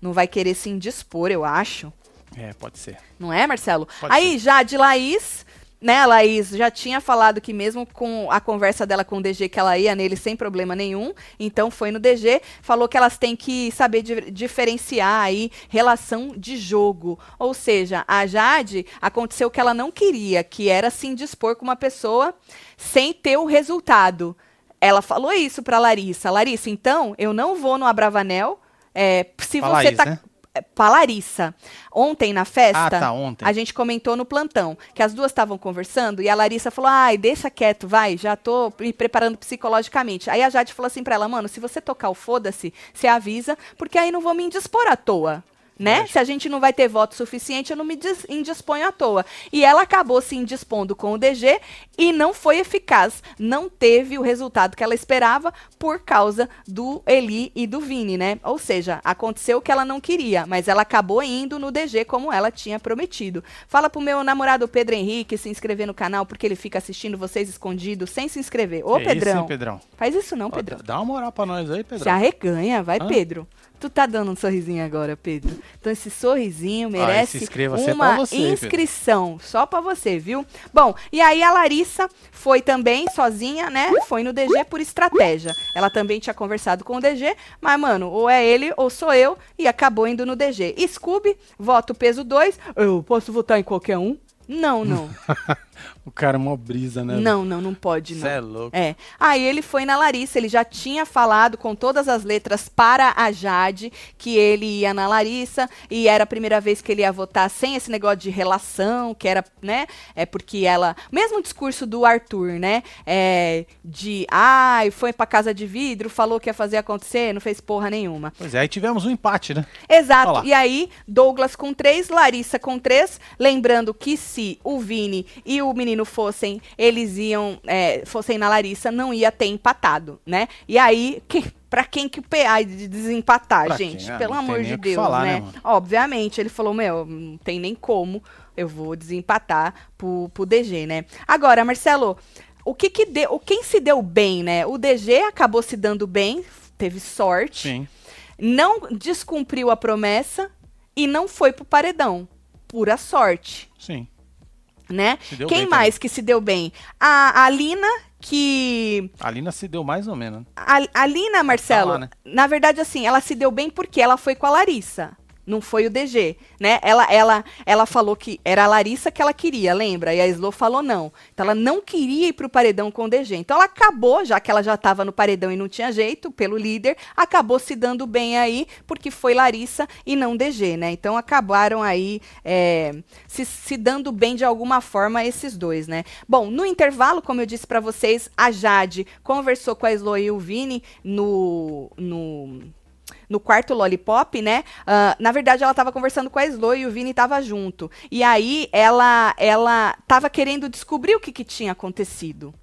Não vai querer se indispor, eu acho. É, pode ser. Não é, Marcelo? Pode Aí, já de Laís, né? A Laís já tinha falado que mesmo com a conversa dela com o DG, que ela ia nele sem problema nenhum. Então foi no DG, falou que elas têm que saber di- diferenciar aí relação de jogo. Ou seja, a Jade aconteceu o que ela não queria, que era se indispor com uma pessoa sem ter o resultado. Ela falou isso pra Larissa. Larissa, então, eu não vou no Abravanel. É, se Pra você Laís, tá. né? É, Pra Larissa. Ontem na festa. Ah, tá, ontem. A gente comentou no plantão que as duas estavam conversando e a Larissa falou: ai, deixa quieto, vai, já tô me preparando psicologicamente. Aí a Jade falou assim pra ela: mano, se você tocar o foda-se, você avisa, porque aí não vou me indispor à toa. Né? Se a gente não vai ter voto suficiente, eu não me dis- indisponho à toa. E ela acabou se indispondo com o DG e não foi eficaz. Não teve o resultado que ela esperava por causa do Eli e do Vini, né? Ou seja, aconteceu o que ela não queria, mas ela acabou indo no DG como ela tinha prometido. Fala pro meu namorado Pedro Henrique se inscrever no canal, porque ele fica assistindo vocês escondidos sem se inscrever. Ô, isso, Pedrão. hein, Pedrão? Faz isso não, Pedrão. Dá uma moral pra nós aí, Se Pedrão. arreganha, vai, Hã? Pedro. Tu tá dando um sorrisinho agora, Pedro. Então esse sorrisinho Ah, merece é uma você, Pedro. inscrição, só pra você, viu? Bom, e aí a Larissa foi também sozinha, né? Foi no DG por estratégia. Ela também tinha conversado com o DG, mas mano, ou é ele ou sou eu e acabou indo no DG. Scooby, voto peso 2. Eu posso votar em qualquer um? Não, não. O cara é mó brisa, né? não, não, não pode não. Você é louco. É. Aí ele foi na Larissa, ele já tinha falado com todas as letras para a Jade que ele ia na Larissa e era a primeira vez que ele ia votar sem esse negócio de relação, que era, né? É porque ela, mesmo discurso do Arthur, né? É, de, ai, foi pra casa de vidro, falou que ia fazer acontecer, não fez porra nenhuma. Pois é, aí tivemos um empate, né? Exato. E aí, Douglas com três, Larissa com três. Lembrando que se o Vini e o menino fossem, eles iam, é, fossem na Larissa, não ia ter empatado, né? E aí, que, pra quem que o PA de desempatar, Pra gente? Ah, Pelo amor de o Deus, falar, né, né? Obviamente, ele falou, meu, não tem nem como eu vou desempatar pro, pro DG, né? Agora, Marcelo, o que que deu, o- quem se deu bem, né? O DG acabou se dando bem, teve sorte Sim. não descumpriu a promessa e não foi pro paredão. Pura sorte, Sim. Né? Quem bem mais que se deu bem? A, a Lina, que. A Lina se deu mais ou menos. né? A, a Lina, Marcelo, falar, né? na verdade, assim, ela se deu bem porque ela foi com a Larissa. Não foi o DG, né? Ela, ela, ela falou que era a Larissa que ela queria, lembra? E a Slo falou não. Então ela não queria ir pro paredão com o DG. Então ela acabou, já que ela já estava no paredão e não tinha jeito, pelo líder, acabou se dando bem aí, porque foi Larissa e não DG, né? Então acabaram aí é, se, se dando bem de alguma forma esses dois, né? Bom, no intervalo, como eu disse pra vocês, a Jade conversou com a Slo e o Vini no. no no quarto Lollipop, né? Ah, na verdade, ela tava conversando com a Slo e o Vini tava junto. E aí, ela ela tava querendo descobrir o que, que tinha acontecido.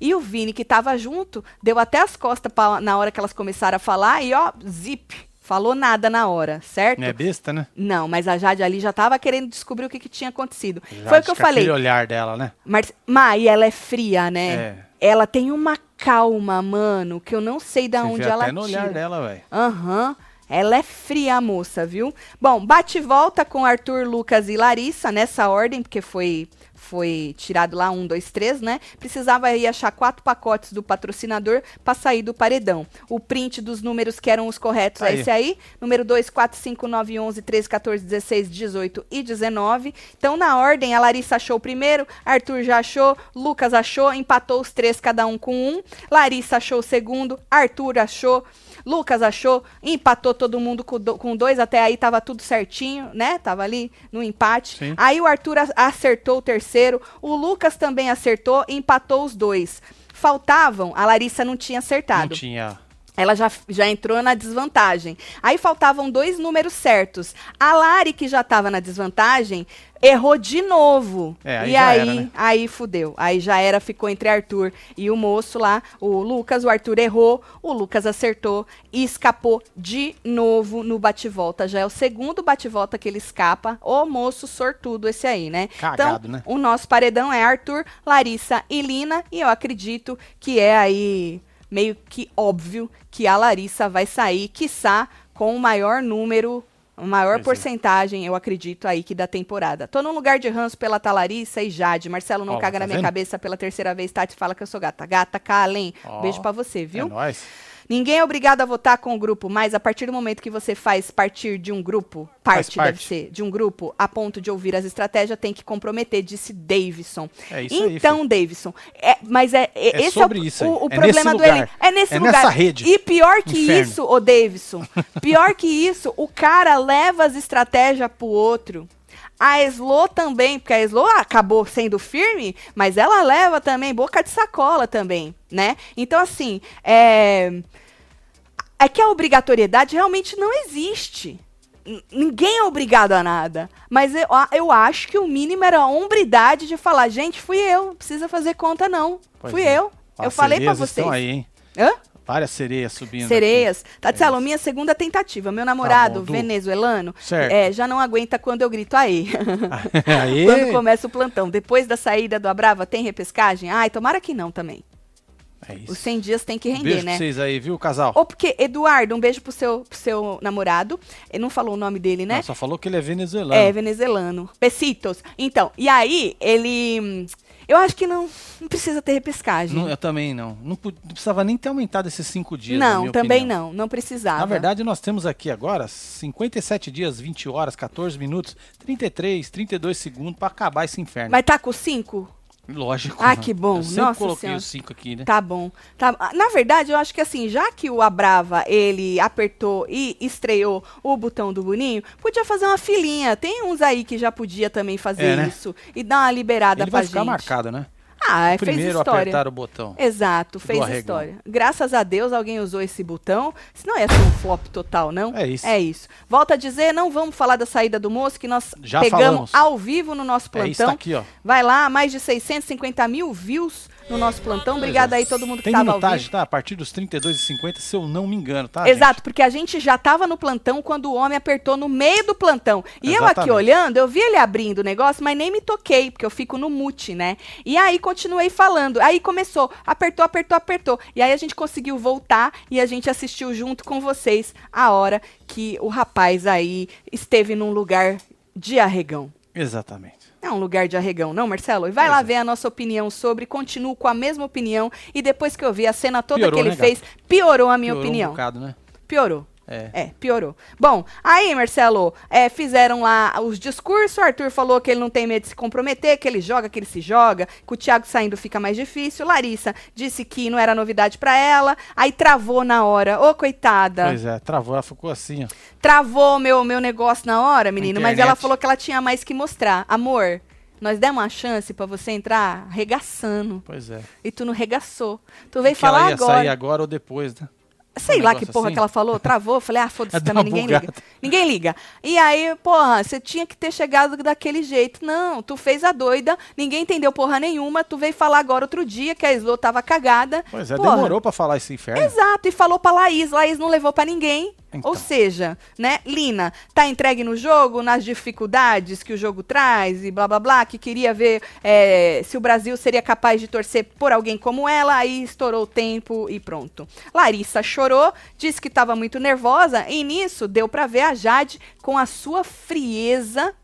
E o Vini, que tava junto, deu até as costas pra- na hora que elas começaram a falar e, ó, zip, falou nada na hora, certo? Não é besta, né? Não, mas a Jade ali já tava querendo descobrir o que, que tinha acontecido. Já Foi o que eu falei. aquele olhar dela, né? Mas, Ma, e ela é fria, né? É. Ela tem uma calma, mano, que eu não sei da onde ela até no tira. olhar dela, velho. Aham. Ela é fria, a moça, viu? Bom, bate e volta com Arthur, Lucas e Larissa, nessa ordem, porque foi foi tirado lá um, dois, três, né? Precisava aí achar quatro pacotes do patrocinador para sair do paredão. O print dos números que eram os corretos é Aí. esse aí. Número 2, 4, 5, 9, 11, 13, 14, 16, 18 e 19. Então, na ordem, a Larissa achou o primeiro, Arthur já achou, Lucas achou, empatou os três, cada um com um. Larissa achou o segundo, Arthur achou, Lucas achou, empatou todo mundo com, do- com dois, até aí tava tudo certinho, né? Tava ali no empate. Sim. Aí o Arthur acertou o terceiro, o Lucas também acertou e empatou os dois. Faltavam, a Larissa não tinha Não acertado. tinha. Ela já, já entrou na desvantagem. Aí faltavam dois números certos. A Lari, que já estava na desvantagem, errou de novo. É, aí e aí, era, né? aí fudeu. Aí já era, ficou entre Arthur e o moço lá, o Lucas. O Arthur errou, o Lucas acertou e escapou de novo no bate-volta. Já é o segundo bate-volta que ele escapa. O moço sortudo esse aí, né? Cagado, então, né? o nosso paredão é Arthur, Larissa e Lina. E eu acredito que é aí meio que óbvio que a Larissa vai sair, quiçá, com o maior número, a maior Pois é. porcentagem, eu acredito, aí que da temporada. Tô num lugar de ranço pela Talarissa e Jade. Marcelo não Ó, caga tá na minha vendo? cabeça pela terceira vez. Tati fala que eu sou gata. Gata, Kalen. Ó, Beijo pra você, viu? É nóis. Ninguém é obrigado a votar com o grupo, mas a partir do momento que você faz partir de um grupo, parte, Faz deve parte. ser, de um grupo, a ponto de ouvir as estratégias, tem que comprometer, disse Davidson. É isso aí, então, Davidson, é, mas é, é- É esse sobre é o, isso aí. o, o É problema nesse do. É nesse É lugar. nessa rede. E pior que Inferno. isso, ô Davidson, pior que isso, o cara leva as estratégias pro outro. A Slo também, porque a Slo acabou sendo firme, mas ela leva também boca de sacola também, né? Então, assim, é é que a obrigatoriedade realmente não existe. N- Ninguém é obrigado a nada. Mas eu, eu acho que o mínimo era a hombridade de falar, gente, fui eu, não precisa fazer conta não. Pois fui é. eu. Eu falei pra sereias vocês. estão aí, hein? Hã? Várias sereias subindo. Sereias. Tatielo, isso. minha segunda tentativa. Meu namorado, bom, Du. venezuelano, é, já não aguenta quando eu grito aí. aí. quando começa o plantão. Depois da saída do Abrava, tem repescagem? Ai, tomara que não também. É isso. Os 100 dias tem que Um render, Beijo né? pra vocês aí, viu, casal? Ou porque, Eduardo, um beijo pro seu, pro seu namorado. Ele não falou o nome dele, né? Não, só falou que ele é venezuelano. É, venezuelano. Besitos. Então, e aí, ele. Eu acho que não, não precisa ter repescagem. Não, eu também não. Não, não precisava nem ter aumentado esses cinco dias. não, também opinião. não. Não precisava. Na verdade, nós temos aqui agora 57 dias, 20 horas, 14 minutos, 33, 32 segundos pra acabar esse inferno. Mas tá com cinco? Lógico. Ah, que bom. Eu sempre Nossa coloquei Senhora. os cinco aqui, né? Tá bom. Tá, na verdade, eu acho que assim, já que o Abrava, ele apertou e estreou o botão do Boninho, podia fazer uma filinha. Tem uns aí que já podia também fazer É, né? isso e dar uma liberada Ele pra vai ficar gente. marcado, né? Ah, fez Primeiro história. apertar o botão. Exato, fez arregão. história. Graças a Deus alguém usou esse botão, senão ia ser um flop total, não? É isso. É isso. Volto a dizer, não vamos falar da saída do moço, que nós Já pegamos falamos. ao vivo no nosso É isso plantão. aqui, ó. Vai lá, mais de 650 mil views no nosso plantão. Obrigada aí todo mundo que Tem estava ao vivo. tá? A partir dos 32,50, se eu não me engano, tá? Exato, porque a gente já tava no plantão quando o homem apertou no meio do plantão. E eu aqui Exatamente. olhando, eu vi ele abrindo o negócio, mas nem me toquei, porque eu fico no mute, né? E aí continuei falando. Aí começou, apertou, apertou, apertou. E aí a gente conseguiu voltar e a gente assistiu junto com vocês a hora que o rapaz aí esteve num lugar de arregão. Exatamente. É um lugar de arregão, não, Marcelo? E vai lá Pois é. ver a nossa opinião sobre, continuo com a mesma opinião. E depois que eu vi a cena toda Piorou, que ele né, fez, piorou a minha Piorou opinião. um bocado, né? Piorou. É. É, piorou. Bom, aí, Marcelo, é, fizeram lá os discursos. O Arthur falou que ele não tem medo de se comprometer, que ele joga, que ele se joga. Que o Thiago saindo fica mais difícil. Larissa disse que não era novidade pra ela. Aí travou na hora. Ô, coitada. Pois é, travou, ela ficou assim, ó. Travou meu, meu negócio na hora, menino. Mas Internet. ela falou que ela tinha mais que mostrar. Amor, nós demos uma chance pra você entrar regaçando. Pois é. E tu não regaçou. Tu veio que ela falar ia agora. sair agora ou depois, né? Sei Um lá que porra assim. que ela falou, travou. Falei, ah, foda-se Deu também, ninguém bugada. liga. Ninguém liga. E aí, porra, você tinha que ter chegado daquele jeito. Não, tu fez a doida, ninguém entendeu porra nenhuma. Tu veio falar agora outro dia que a Slo tava cagada. Pois é, Porra. demorou pra falar esse inferno. Exato, e falou pra Laís. Laís não levou pra ninguém. Então. Ou seja, né, Lina, tá entregue no jogo, nas dificuldades que o jogo traz e blá blá blá, que queria ver é, se o Brasil seria capaz de torcer por alguém como ela, aí estourou o tempo e pronto. Larissa chorou, disse que estava muito nervosa e nisso deu para ver a Jade com a sua frieza,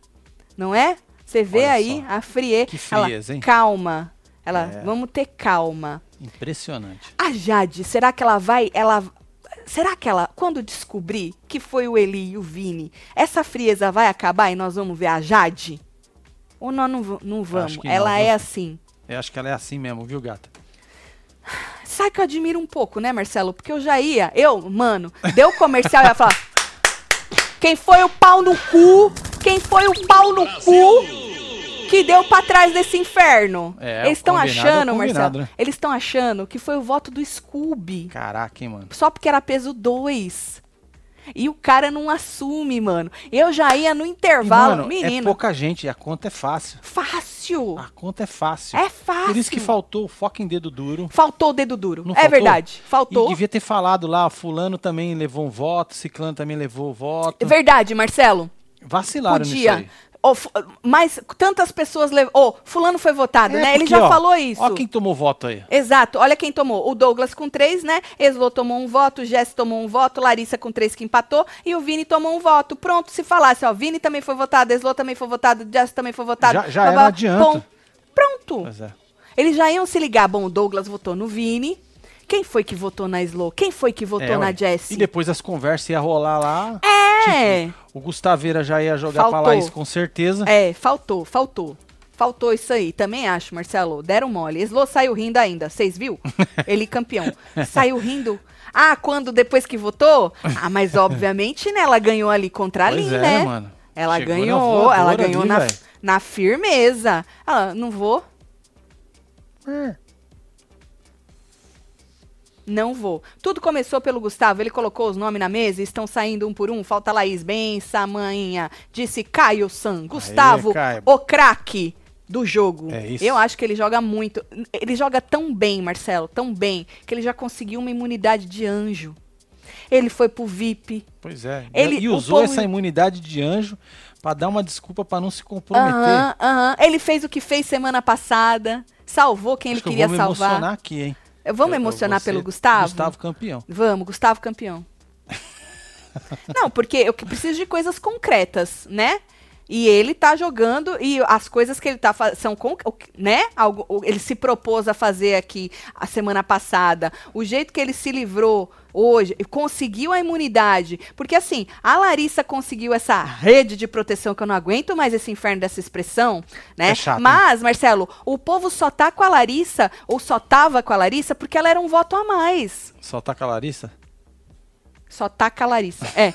não é? Você vê Olha aí só. a frieza. Que frieza, hein? Calma. Ela, É. vamos ter calma. Impressionante. A Jade, será que ela vai. Ela. Será que ela, quando descobrir que foi o Eli e o Vini, essa frieza vai acabar e nós vamos ver a Jade? Ou nós não, não vamos? ela não, é assim. Eu acho que ela é assim mesmo, viu, gata? Sabe que eu admiro um pouco, né, Marcelo? Porque eu já ia, eu, mano, deu comercial e ia falar. Quem foi o pau no cu? Quem foi o pau no cu que deu pra trás desse inferno? É, Eles estão é achando, combinado, Marcelo. né? Eles estão achando que foi o voto do Scooby. Caraca, hein, mano. Só porque era peso 2. E o cara não assume, mano. Eu já ia no E, intervalo, mano, é menino. pouca gente, a conta é fácil. Fácil. A conta é fácil. É fácil. Por isso que faltou o fucking dedo duro. Faltou o dedo duro. Não é faltou? verdade. Faltou. E devia ter falado lá, fulano também levou um voto, ciclano também levou o voto. É verdade, Marcelo. Vacilaram nisso Podia. aí. Fu- mas tantas pessoas levam. Ô, fulano foi votado, É, né? Ele porque, já ó, falou isso. Ó quem tomou voto aí. Exato. Olha quem tomou. O Douglas com três, né? Eslo tomou um voto, Jess tomou um voto, Larissa com três que empatou e o Vini tomou um voto. Pronto, se falasse, ó, Vini também foi votado, Eslo também foi votado, Jess também foi votado. Já- já era, não adianta. bom, pronto. É. Eles já iam se ligar. Bom, o Douglas votou no Vini. Quem foi que votou na Slow? Quem foi que votou É, na. Jessie? E depois as conversas iam rolar lá. É, O Gustaveira já ia jogar pra Faltou. Laís com certeza. é, faltou, faltou. Faltou isso aí. Também acho, Marcelo. Deram mole. Slow saiu rindo ainda. Vocês viu? Ele campeão. Saiu rindo. Ah, quando depois que votou? Ah, mas obviamente, né? Ela ganhou ali contra a Pois Lin, é, né? mano. Ela Chegou ganhou, ela ganhou ali, na, na firmeza. Ela, não vou, não vou. Tudo começou pelo Gustavo, ele colocou os nomes na mesa e estão saindo um por um. Falta Laís, bem, Samanha, disse Caio San. Gustavo, Caio. o craque do jogo. É isso. Eu acho que ele joga muito. Ele joga tão bem, Marcelo, tão bem, que ele já conseguiu uma imunidade de anjo. Ele foi pro VIP. Pois é. Ele- e usou povo- essa imunidade de anjo pra dar uma desculpa pra não se comprometer. Aham, aham. Ele fez o que fez semana passada. Salvou quem ele Acho que eu queria vou me salvar. emocionar aqui, hein? Vamos Eu- eu emocionar pelo Gustavo? Gustavo campeão. Vamos, Gustavo campeão. Não, porque eu preciso de coisas concretas, né? E ele tá jogando e as coisas que ele tá fazendo são, que- né? Algo, ele se propôs a fazer aqui a semana passada. O jeito que ele se livrou hoje, e conseguiu a imunidade. Porque assim, a Larissa conseguiu essa rede de proteção que eu não aguento mais esse inferno dessa expressão, né? É chato? Mas, Marcelo, o povo só tá com a Larissa, ou só tava com a Larissa, porque ela era um voto a mais. Só tá com a Larissa? Só taca a Larissa. É.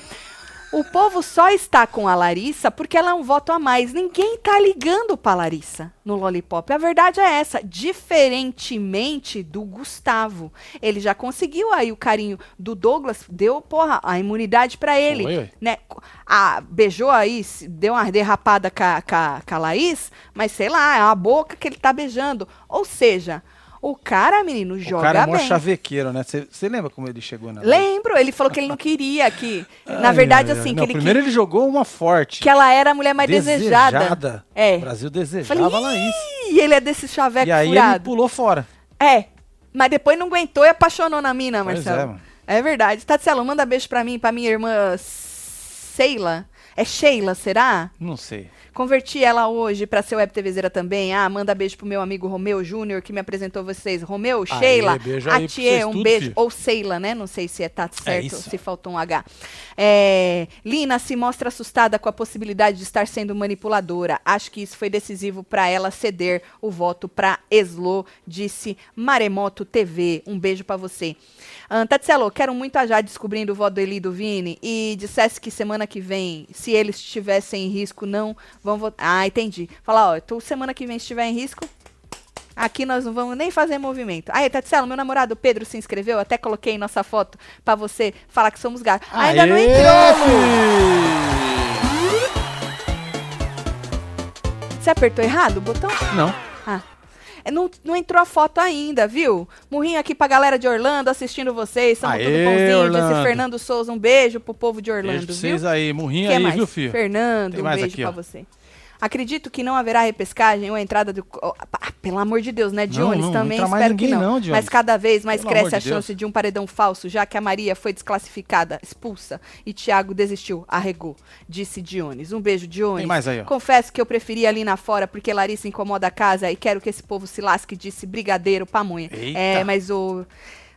O povo só está com a Larissa porque ela é um voto a mais. Ninguém tá ligando pra Larissa no Lollipop. A verdade é essa. Diferentemente do Gustavo. Ele já conseguiu aí o carinho do Douglas, deu, porra, a imunidade pra ele. Ué. né? A, beijou aí, deu uma derrapada com a Laís, mas sei lá, é a boca que ele tá beijando. Ou seja, o cara, menino, O joga cara é mó bem. chavequeiro, né? Você lembra como ele chegou na Lembro, ele falou que ele não queria que. Na verdade, ai, assim, Não, que ele primeiro ele jogou uma forte. que ela era a mulher mais desejada. É. O Brasil desejava Falei, Laís. E ele é desse chaveco E aí ele furado. pulou fora. É. Mas depois não aguentou e apaixonou na mina, Pois Marcelo. é, mano. É verdade. Tatselo, manda beijo pra mim, pra minha irmã Sheila. É Sheila, será? Não sei. Converti ela hoje pra ser web TVzeira também. Ah, manda beijo pro meu amigo Romeu Júnior, que me apresentou vocês. Romeu, Aê, Sheila, Atie, um tudo, beijo. filho. Ou Sheila, né? Não sei se é tá certo, isso. se faltou um H. É, Lina se mostra assustada com a possibilidade de estar sendo manipuladora. Acho que isso foi decisivo pra ela ceder o voto pra Eslo, disse Maremoto TV. Um beijo pra você. Uh, Tatselo, quero muito a Jade descobrindo o voto do Eli e do Vini e dissesse que semana que vem, se eles estivessem em risco, não vão votar. Ah, entendi. Falar, ó, tu semana que vem se estiver em risco, aqui nós não vamos nem fazer movimento. Aí, Tatselo, meu namorado Pedro se inscreveu, até coloquei nossa foto pra você falar que somos gatos. Ainda não entrou! Você apertou errado o botão? Não. Ah. É, Não, não entrou a foto ainda, viu? Murrinho aqui pra galera de Orlando assistindo vocês. Aê, tudo bonzinho. Orlando. Disse Fernando Souza. Um beijo pro povo de Beijo Orlando, pra viu? vocês aí, murrinho aí, mais? viu, filho? Fernando, Tem um mais beijo aqui, pra ó. você. Acredito que não haverá repescagem ou entrada do. oh, ah, pelo amor de Deus, né, Não, Jones? não, não também mais espero que não. não. Mas cada vez mais Pelo cresce a de chance de um paredão falso, já que a Maria foi desclassificada, expulsa e Thiago desistiu, arregou, disse Dionis. Um beijo, Dionis. Tem mais aí, ó. Confesso que eu preferi ali na fora porque Larissa incomoda a casa e quero que esse povo se lasque, disse Brigadeiro Pamonha. Eita. É, mas o.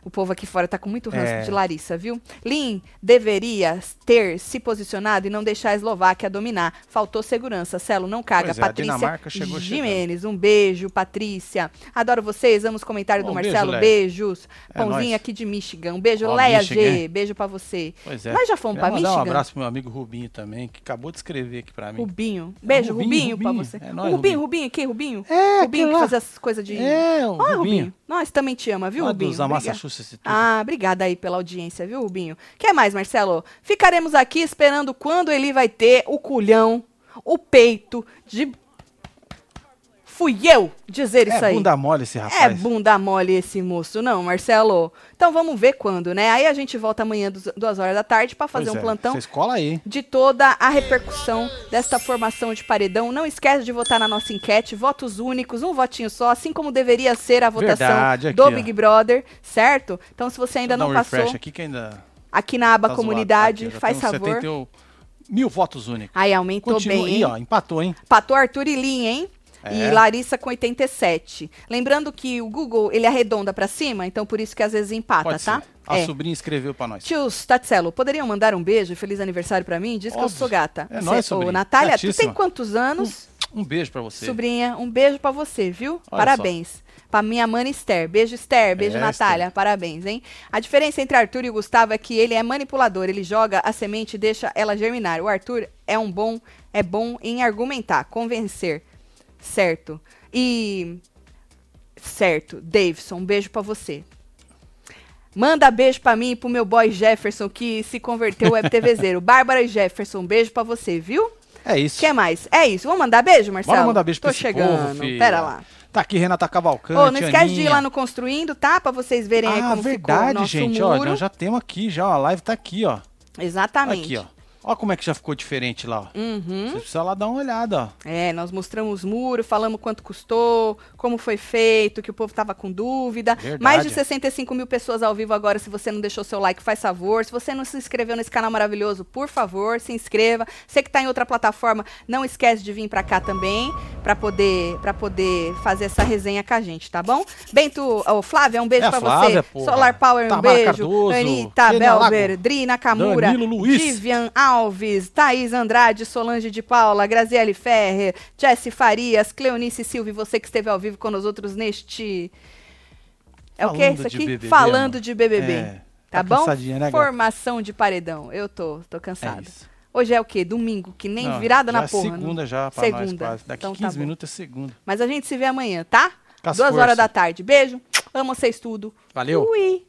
O povo aqui fora tá com muito ranço É. de Larissa, viu? Lin deveria ter se posicionado e não deixar a Eslováquia dominar. Faltou segurança. Celo, não caga. Pois é, Patrícia Jimenez, um beijo, Patrícia. Adoro vocês, amo os comentários Bom, do beijo, Marcelo. Leia. Beijos. É Pãozinho aqui de Michigan. Um beijo, Ó, Leia Michigan. G. Beijo pra você. Pois é. Nós já fomos mandar Michigan? um abraço pro meu amigo Rubinho também, que acabou de escrever aqui pra mim. Rubinho. Beijo, Rubinho, Rubinho, pra Rubinho. você. É nóis, Rubinho, Rubinho. Rubinho, aqui, Rubinho. É, Rubinho que lá. fazia as coisas de. É, o Ó, Rubinho. Nós também te ama, viu, Rubinho? dos Obrigada. Massachusetts e tudo. Ah, obrigada aí pela audiência, viu, Rubinho? Quer mais, Marcelo? Ficaremos aqui esperando quando ele vai ter o culhão, o peito de. Fui eu dizer isso é aí. bunda mole esse rapaz. É bunda mole esse moço, não, Marcelo? Então vamos ver quando, né? Aí a gente volta amanhã, duas horas da tarde, pra fazer Pois um é. plantão Você escola aí. de toda a repercussão desta formação de paredão. Não esquece de votar na nossa enquete, votos únicos, um votinho só, assim como deveria ser a votação Verdade, aqui, do ó. Big Brother, certo? Então, se você ainda não um passou, aqui que ainda aqui na aba tá comunidade, Aqui, faz temos favor. 71 mil votos únicos. Aí aumentou Continua bem, aí, hein? ó, empatou, hein? Patou Arthur e Lin, hein? E É. Larissa com 87. Lembrando que o Google, ele arredonda pra cima, então por isso que às vezes empata, Pode tá? ser. A É. sobrinha escreveu pra nós. Tios Tatselo, poderiam mandar um beijo e feliz aniversário pra mim? Diz que eu Óbvio. sou gata. É nóis, sobrinha. Natália, tu tem Gatíssima. quantos anos? Um beijo pra você. Sobrinha, um beijo pra você, viu? Olha parabéns. Pra minha mana Esther. Beijo, Esther. Beijo, É, Natália. Parabéns, hein? A diferença entre Arthur e o Gustavo é que ele é manipulador. Ele joga a semente e deixa ela germinar. O Arthur é um bom, é bom em argumentar, convencer. Certo. E. Certo. Davidson, um beijo pra você. Manda beijo pra mim e pro meu boy Jefferson, que se converteu web TVzeiro. Bárbara e Jefferson, um beijo pra você, viu? É isso. Quer mais? É isso. Vamos mandar beijo, Marcelo? Bora mandar beijo Tô pra esse chegando. povo. Pera lá. Tá aqui Renata Cavalcante, Ô, não esquece de ir Aninha. lá no Construindo, tá? Pra vocês verem aí Ah, como ficou o verdade, nosso gente. muro. Ó, nós já temos aqui, já. A live tá aqui, ó. Exatamente. Aqui, ó. Ó como é que já ficou diferente lá. Uhum. Você precisa lá dar uma olhada, ó. É, nós mostramos muro, falamos quanto custou, como foi feito, que o povo tava com dúvida. Verdade. Mais de 65 mil pessoas ao vivo agora. Se você não deixou seu like, faz favor. Se você não se inscreveu nesse canal maravilhoso, por favor, se inscreva. Você que tá em outra plataforma, não esquece de vir pra cá também, pra poder, pra poder fazer essa resenha com a gente, tá bom? Bento, ô, Flávia, um beijo É a pra Flávia, você. porra. Solar Power, um Tamara beijo. Cardoso, Anitta, Belber, Dri Nakamura, Danilo Luiz. Vivian Alves, Thaís Andrade, Solange de Paula, Graziele Ferrer, Jesse Farias, Cleonice Silva você que esteve ao vivo com nós outros neste. É o que Falando isso aqui? BBB, Falando de BBB. É, tá tá bom? né? Formação de paredão. Eu tô, tô É cansada. isso. Hoje é o quê? Domingo, que nem Não, virada na é porra. não? segunda já pra nós Segunda. quase. Daqui Então tá 15 bom. minutos é segunda. Mas a gente se vê amanhã, tá? Duas forças. horas da tarde. Beijo. Amo vocês tudo. Valeu. Ui.